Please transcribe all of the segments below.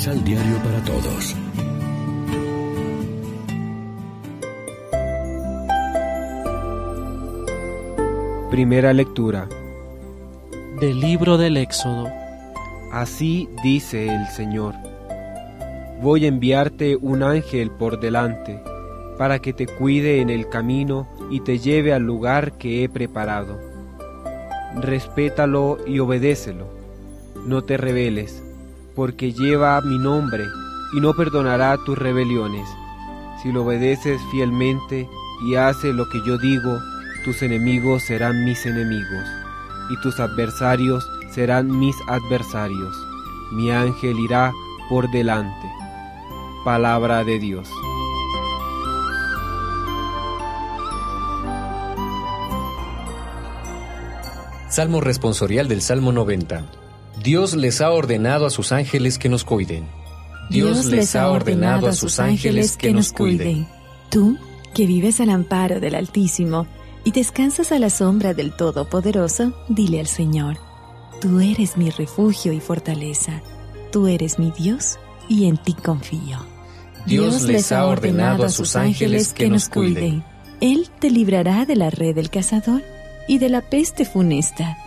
Misal Diario para Todos. Primera lectura del libro del Éxodo. Así dice el Señor. Voy a enviarte un ángel por delante, para que te cuide en el camino y te lleve al lugar que he preparado. Respétalo y obedécelo. No te rebeles, porque lleva mi nombre y no perdonará tus rebeliones. Si lo obedeces fielmente y hace lo que yo digo, tus enemigos serán mis enemigos, y tus adversarios serán mis adversarios. Mi ángel irá por delante. Palabra de Dios. Salmo responsorial del Salmo 90. Dios les ha ordenado a sus ángeles que nos cuiden. Dios les ha ordenado a sus ángeles que nos cuiden. Tú, que vives al amparo del Altísimo, y descansas a la sombra del Todopoderoso, dile al Señor, Tú eres mi refugio y fortaleza, tú eres mi Dios y en ti confío. Dios les ha ordenado a sus ángeles que nos cuiden. Él te librará de la red del cazador y de la peste funesta.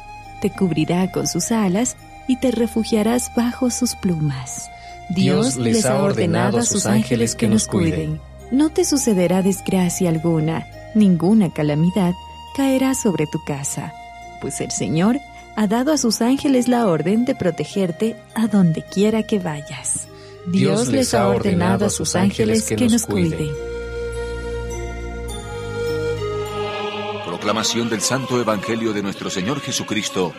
Te cubrirá con sus alas y te refugiarás bajo sus plumas. Dios les ha ordenado a sus ángeles que nos cuiden. No te sucederá desgracia alguna ninguna calamidad caerá sobre tu casa, pues el Señor ha dado a sus ángeles la orden de protegerte a donde quiera que vayas. Dios les ha ordenado a sus ángeles que nos cuiden. Proclamación del Santo Evangelio de nuestro Señor Jesucristo,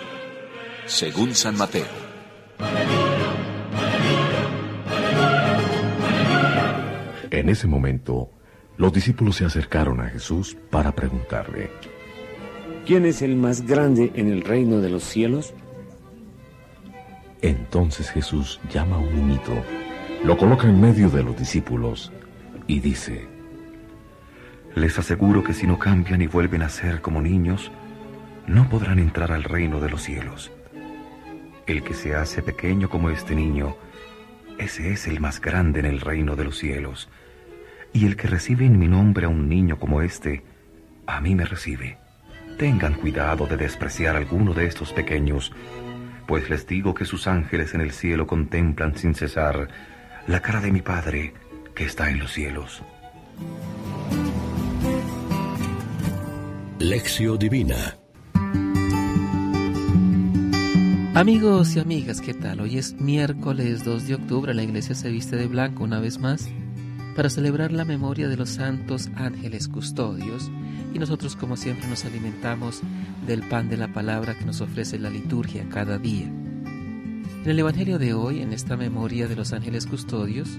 según San Mateo. En ese momento, los discípulos se acercaron a Jesús para preguntarle, ¿quién es el más grande en el reino de los cielos? Entonces Jesús llama a un niñito, lo coloca en medio de los discípulos y dice, Les aseguro que si no cambian y vuelven a ser como niños, no podrán entrar al reino de los cielos. El que se hace pequeño como este niño, ese es el más grande en el reino de los cielos. Y el que recibe en mi nombre a un niño como este, a mí me recibe. Tengan cuidado de despreciar a alguno de estos pequeños, pues les digo que sus ángeles en el cielo contemplan sin cesar la cara de mi Padre que está en los cielos. Lección Divina Amigos y amigas, ¿qué tal? Hoy es miércoles 2 de octubre, la iglesia se viste de blanco una vez más para celebrar la memoria de los santos ángeles custodios y nosotros como siempre nos alimentamos del pan de la palabra que nos ofrece la liturgia cada día. En el Evangelio de hoy, en esta memoria de los ángeles custodios,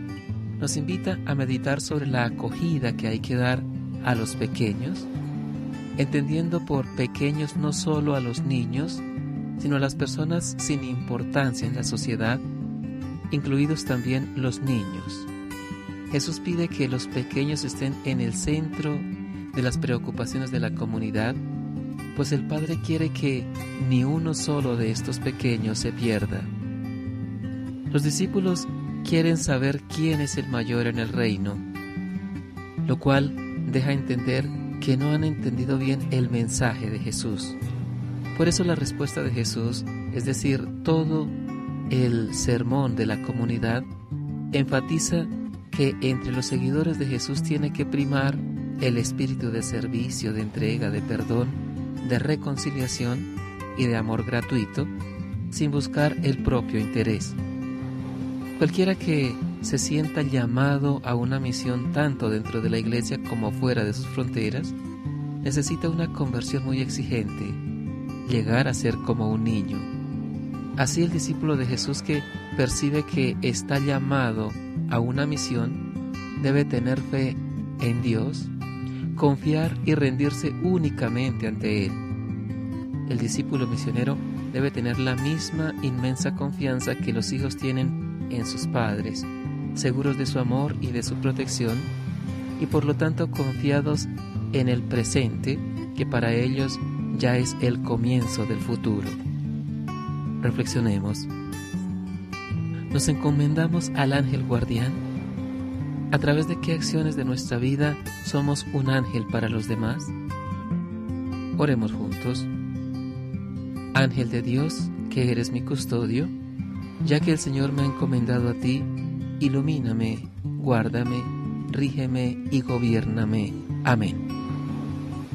nos invita a meditar sobre la acogida que hay que dar a los pequeños, entendiendo por pequeños no solo a los niños, sino las personas sin importancia en la sociedad, incluidos también los niños. Jesús pide que los pequeños estén en el centro de las preocupaciones de la comunidad, pues el Padre quiere que ni uno solo de estos pequeños se pierda. Los discípulos quieren saber quién es el mayor en el reino, lo cual deja entender que no han entendido bien el mensaje de Jesús. Por eso la respuesta de Jesús, es decir, todo el sermón de la comunidad, enfatiza que entre los seguidores de Jesús tiene que primar el espíritu de servicio, de entrega, de perdón, de reconciliación y de amor gratuito, sin buscar el propio interés. Cualquiera que se sienta llamado a una misión tanto dentro de la iglesia como fuera de sus fronteras, necesita una conversión muy exigente, llegar a ser como un niño. Así el discípulo de Jesús que percibe que está llamado a una misión debe tener fe en Dios, confiar y rendirse únicamente ante Él. El discípulo misionero debe tener la misma inmensa confianza que los hijos tienen en sus padres, seguros de su amor y de su protección, y por lo tanto confiados en el presente, que para ellos ya es el comienzo del futuro. Reflexionemos. nos encomendamos al ángel guardián? ¿A través de qué acciones de nuestra vida somos un ángel para los demás? Oremos juntos. Ángel de Dios, que eres mi custodio, ya que el Señor me ha encomendado a ti, ilumíname, guárdame, rígeme y gobiername. Amén.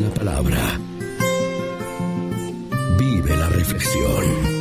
La Palabra. Vive la reflexión.